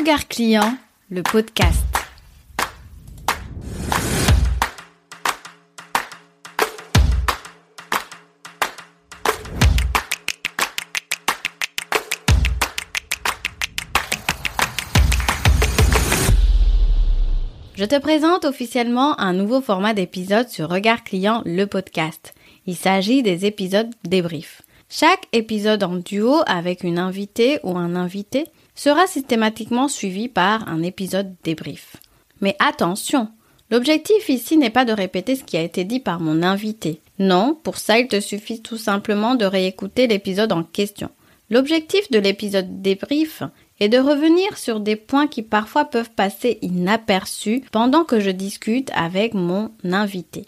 Regard client, le podcast. Je te présente officiellement un nouveau format d'épisode sur Regard Client, le podcast. Il s'agit des épisodes débrief. Chaque épisode en duo avec une invitée ou un invité sera systématiquement suivi par un épisode débrief. Mais attention, l'objectif ici n'est pas de répéter ce qui a été dit par mon invité. Non, pour ça il te suffit tout simplement de réécouter l'épisode en question. L'objectif de l'épisode débrief et de revenir sur des points qui parfois peuvent passer inaperçus pendant que je discute avec mon invité.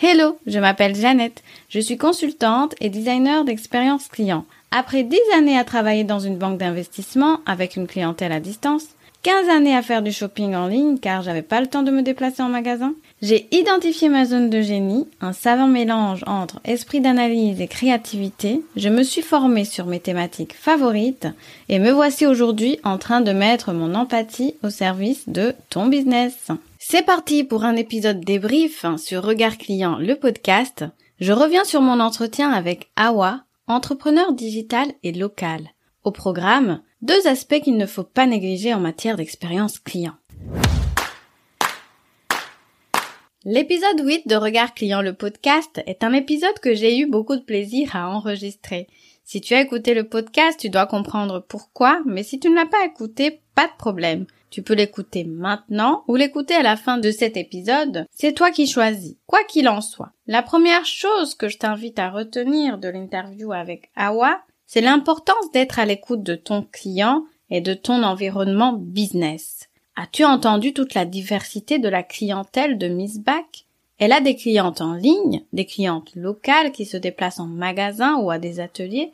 Hello, je m'appelle Jeannette, je suis consultante et designer d'expérience client. Après 10 années à travailler dans une banque d'investissement avec une clientèle à distance, 15 années à faire du shopping en ligne car j'avais pas le temps de me déplacer en magasin, j'ai identifié ma zone de génie, un savant mélange entre esprit d'analyse et créativité. Je me suis formée sur mes thématiques favorites et me voici aujourd'hui en train de mettre mon empathie au service de ton business. C'est parti pour un épisode débrief sur Regard Client, le podcast. Je reviens sur mon entretien avec Awa, entrepreneur digital et local. Au programme, deux aspects qu'il ne faut pas négliger en matière d'expérience client. L'épisode 8 de Regard Client le podcast est un épisode que j'ai eu beaucoup de plaisir à enregistrer. Si tu as écouté le podcast, tu dois comprendre pourquoi, mais si tu ne l'as pas écouté, pas de problème. Tu peux l'écouter maintenant ou l'écouter à la fin de cet épisode. C'est toi qui choisis, quoi qu'il en soit. La première chose que je t'invite à retenir de l'interview avec Awa, c'est l'importance d'être à l'écoute de ton client et de ton environnement business. As-tu entendu toute la diversité de la clientèle de Miss Back Elle a des clientes en ligne, des clientes locales qui se déplacent en magasin ou à des ateliers.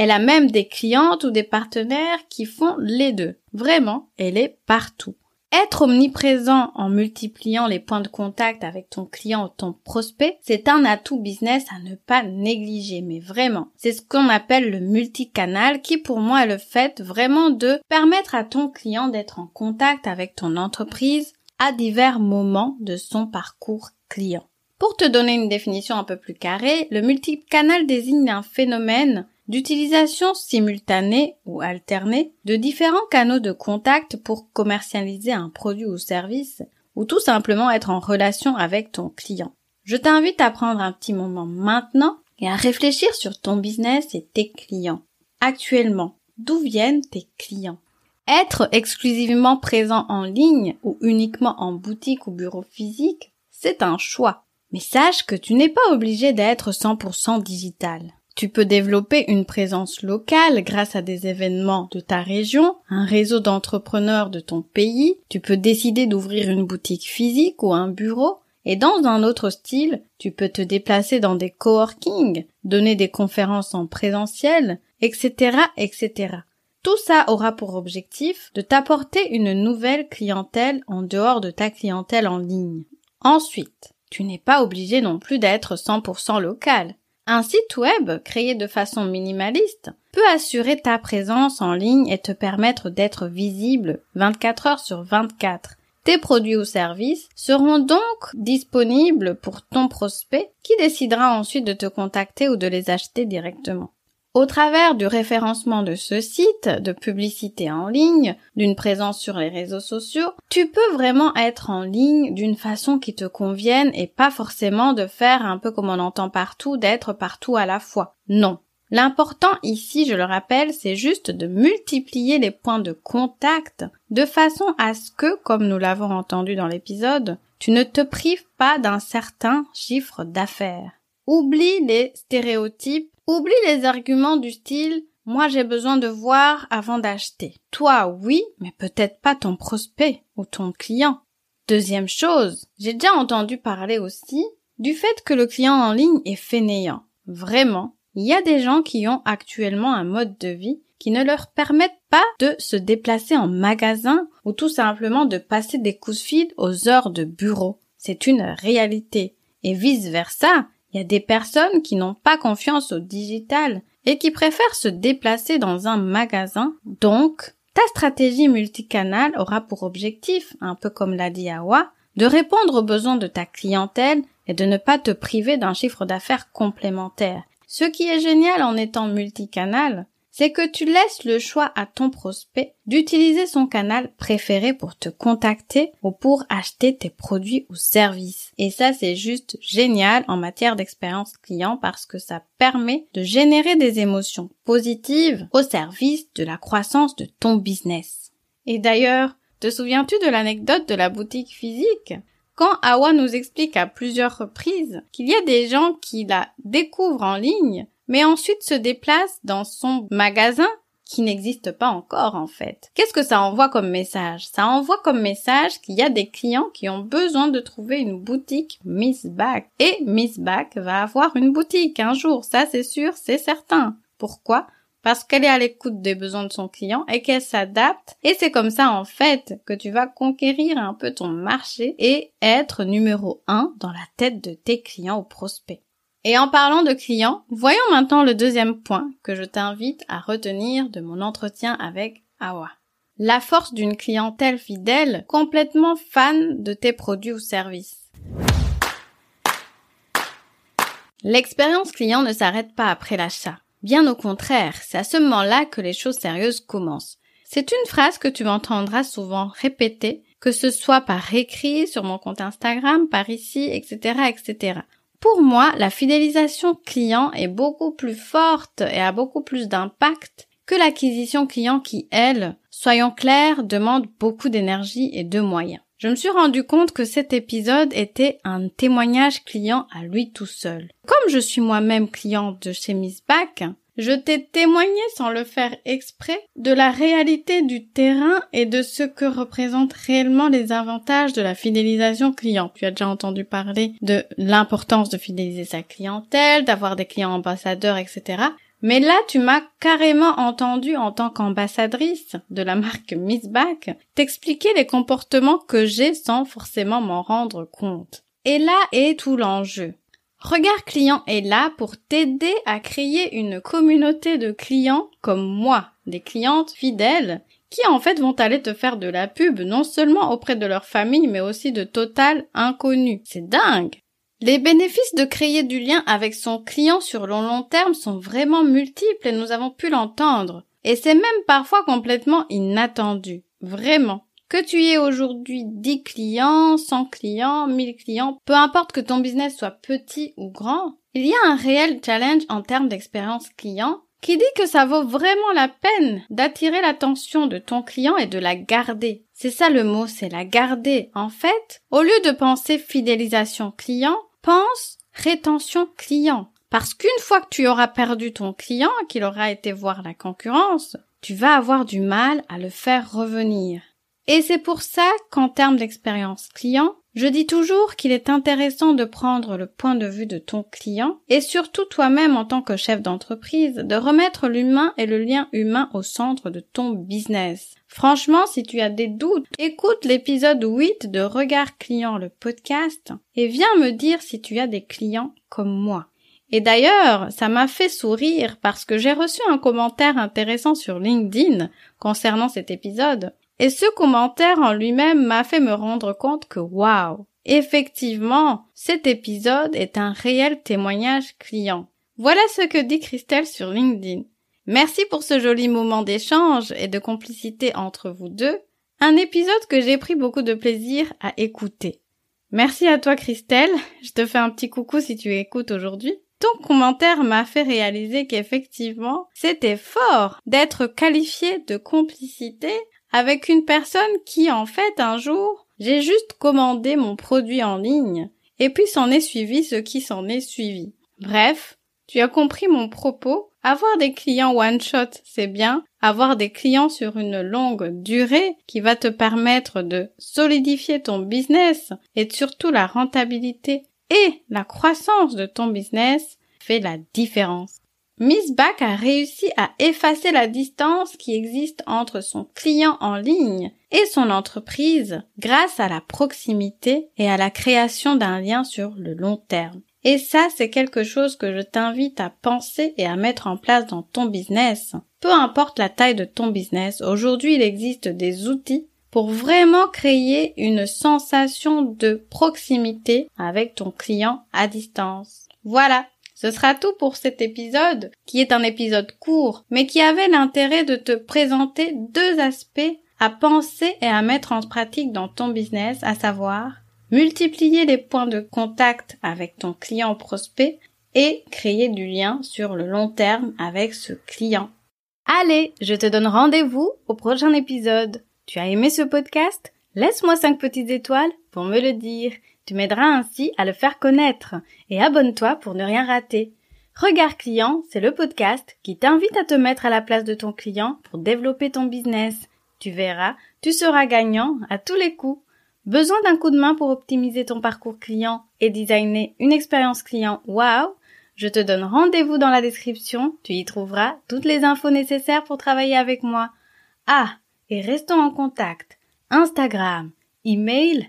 Elle a même des clientes ou des partenaires qui font les deux. Vraiment, elle est partout. Être omniprésent en multipliant les points de contact avec ton client ou ton prospect, c'est un atout business à ne pas négliger, mais vraiment. C'est ce qu'on appelle le multicanal qui pour moi est le fait vraiment de permettre à ton client d'être en contact avec ton entreprise à divers moments de son parcours client. Pour te donner une définition un peu plus carrée, le multicanal désigne un phénomène d'utilisation simultanée ou alternée de différents canaux de contact pour commercialiser un produit ou service ou tout simplement être en relation avec ton client. Je t'invite à prendre un petit moment maintenant et à réfléchir sur ton business et tes clients. Actuellement, d'où viennent tes clients? Être exclusivement présent en ligne ou uniquement en boutique ou bureau physique, c'est un choix. Mais sache que tu n'es pas obligé d'être 100% digital. Tu peux développer une présence locale grâce à des événements de ta région, un réseau d'entrepreneurs de ton pays, tu peux décider d'ouvrir une boutique physique ou un bureau, et dans un autre style, tu peux te déplacer dans des coworking, donner des conférences en présentiel, etc., etc. Tout ça aura pour objectif de t'apporter une nouvelle clientèle en dehors de ta clientèle en ligne. Ensuite, tu n'es pas obligé non plus d'être 100% local. Un site web créé de façon minimaliste peut assurer ta présence en ligne et te permettre d'être visible 24 heures sur 24. Tes produits ou services seront donc disponibles pour ton prospect qui décidera ensuite de te contacter ou de les acheter directement. Au travers du référencement de ce site, de publicité en ligne, d'une présence sur les réseaux sociaux, tu peux vraiment être en ligne d'une façon qui te convienne et pas forcément de faire un peu comme on entend partout, d'être partout à la fois. Non. L'important ici, je le rappelle, c'est juste de multiplier les points de contact de façon à ce que, comme nous l'avons entendu dans l'épisode, tu ne te prives pas d'un certain chiffre d'affaires. Oublie les stéréotypes Oublie les arguments du style moi j'ai besoin de voir avant d'acheter. Toi oui, mais peut-être pas ton prospect ou ton client. Deuxième chose, j'ai déjà entendu parler aussi du fait que le client en ligne est fainéant. Vraiment, il y a des gens qui ont actuellement un mode de vie qui ne leur permettent pas de se déplacer en magasin ou tout simplement de passer des coups de fil aux heures de bureau. C'est une réalité. Et vice versa, il y a des personnes qui n'ont pas confiance au digital et qui préfèrent se déplacer dans un magasin. Donc, Ta stratégie multicanale aura pour objectif, un peu comme l'a dit Awa, de répondre aux besoins de ta clientèle et de ne pas te priver d'un chiffre d'affaires complémentaire. Ce qui est génial en étant multicanal, c'est que tu laisses le choix à ton prospect d'utiliser son canal préféré pour te contacter ou pour acheter tes produits ou services. Et ça, c'est juste génial en matière d'expérience client parce que ça permet de générer des émotions positives au service de la croissance de ton business. Et d'ailleurs, te souviens-tu de l'anecdote de la boutique physique? Quand Awa nous explique à plusieurs reprises qu'il y a des gens qui la découvrent en ligne, mais ensuite se déplacent dans son magasin qui n'existe pas encore en fait. Qu'est-ce que ça envoie comme message? Ça envoie comme message qu'il y a des clients qui ont besoin de trouver une boutique Miss Back. Et Miss Back va avoir une boutique un jour, ça c'est sûr, c'est certain. Pourquoi? Parce qu'elle est à l'écoute des besoins de son client et qu'elle s'adapte. Et c'est comme ça, en fait, que tu vas conquérir un peu ton marché et être numéro un dans la tête de tes clients ou prospects. Et en parlant de clients, voyons maintenant le deuxième point que je t'invite à retenir de mon entretien avec Awa. La force d'une clientèle fidèle, complètement fan de tes produits ou services. L'expérience client ne s'arrête pas après l'achat. Bien au contraire, c'est à ce moment-là que les choses sérieuses commencent. C'est une phrase que tu m'entendras souvent répéter, que ce soit par écrit, sur mon compte Instagram, par ici, etc., etc. Pour moi, la fidélisation client est beaucoup plus forte et a beaucoup plus d'impact que l'acquisition client qui, elle, soyons clairs, demande beaucoup d'énergie et de moyens. Je me suis rendu compte que cet épisode était un témoignage client à lui tout seul. Comme je suis moi-même cliente de chez Miss Back, je t'ai témoigné sans le faire exprès de la réalité du terrain et de ce que représentent réellement les avantages de la fidélisation client. Tu as déjà entendu parler de l'importance de fidéliser sa clientèle, d'avoir des clients ambassadeurs, etc. Mais là, tu m'as carrément entendu en tant qu'ambassadrice de la marque Miss Back t'expliquer les comportements que j'ai sans forcément m'en rendre compte. Et là est tout l'enjeu. Regard client est là pour t'aider à créer une communauté de clients comme moi, des clientes fidèles, qui en fait vont aller te faire de la pub non seulement auprès de leur famille mais aussi de total inconnus. C'est dingue. Les bénéfices de créer du lien avec son client sur le long terme sont vraiment multiples et nous avons pu l'entendre. Et c'est même parfois complètement inattendu. Vraiment. Que tu aies aujourd'hui 10 clients, 100 clients, 1000 clients, peu importe que ton business soit petit ou grand, il y a un réel challenge en termes d'expérience client qui dit que ça vaut vraiment la peine d'attirer l'attention de ton client et de la garder. C'est ça le mot, c'est la garder. En fait, au lieu de penser fidélisation client, pense rétention client. Parce qu'une fois que tu auras perdu ton client, qu'il aura été voir la concurrence, tu vas avoir du mal à le faire revenir. Et c'est pour ça qu'en termes d'expérience client, je dis toujours qu'il est intéressant de prendre le point de vue de ton client et surtout toi-même en tant que chef d'entreprise de remettre l'humain et le lien humain au centre de ton business. Franchement, si tu as des doutes, écoute l'épisode 8 de Regard Client le podcast et viens me dire si tu as des clients comme moi. Et d'ailleurs, ça m'a fait sourire parce que j'ai reçu un commentaire intéressant sur LinkedIn concernant cet épisode et ce commentaire en lui-même m'a fait me rendre compte que waouh, effectivement, cet épisode est un réel témoignage client. Voilà ce que dit Christelle sur LinkedIn. Merci pour ce joli moment d'échange et de complicité entre vous deux, un épisode que j'ai pris beaucoup de plaisir à écouter. Merci à toi Christelle, je te fais un petit coucou si tu écoutes aujourd'hui. Ton commentaire m'a fait réaliser qu'effectivement, c'était fort d'être qualifié de complicité avec une personne qui, en fait, un jour, j'ai juste commandé mon produit en ligne, et puis s'en est suivi ce qui s'en est suivi. Bref, tu as compris mon propos. Avoir des clients one shot, c'est bien. Avoir des clients sur une longue durée qui va te permettre de solidifier ton business et surtout la rentabilité et la croissance de ton business fait la différence. Miss Back a réussi à effacer la distance qui existe entre son client en ligne et son entreprise grâce à la proximité et à la création d'un lien sur le long terme. Et ça, c'est quelque chose que je t'invite à penser et à mettre en place dans ton business. Peu importe la taille de ton business, aujourd'hui il existe des outils pour vraiment créer une sensation de proximité avec ton client à distance. Voilà, ce sera tout pour cet épisode, qui est un épisode court, mais qui avait l'intérêt de te présenter deux aspects à penser et à mettre en pratique dans ton business, à savoir multiplier les points de contact avec ton client prospect et créer du lien sur le long terme avec ce client. Allez, je te donne rendez-vous au prochain épisode. Tu as aimé ce podcast? Laisse-moi 5 petites étoiles pour me le dire. Tu m'aideras ainsi à le faire connaître. Et abonne-toi pour ne rien rater. Regard client, c'est le podcast qui t'invite à te mettre à la place de ton client pour développer ton business. Tu verras, tu seras gagnant à tous les coups. Besoin d'un coup de main pour optimiser ton parcours client et designer une expérience client? Wow Je te donne rendez-vous dans la description, tu y trouveras toutes les infos nécessaires pour travailler avec moi. Ah, et restons en contact. Instagram, email,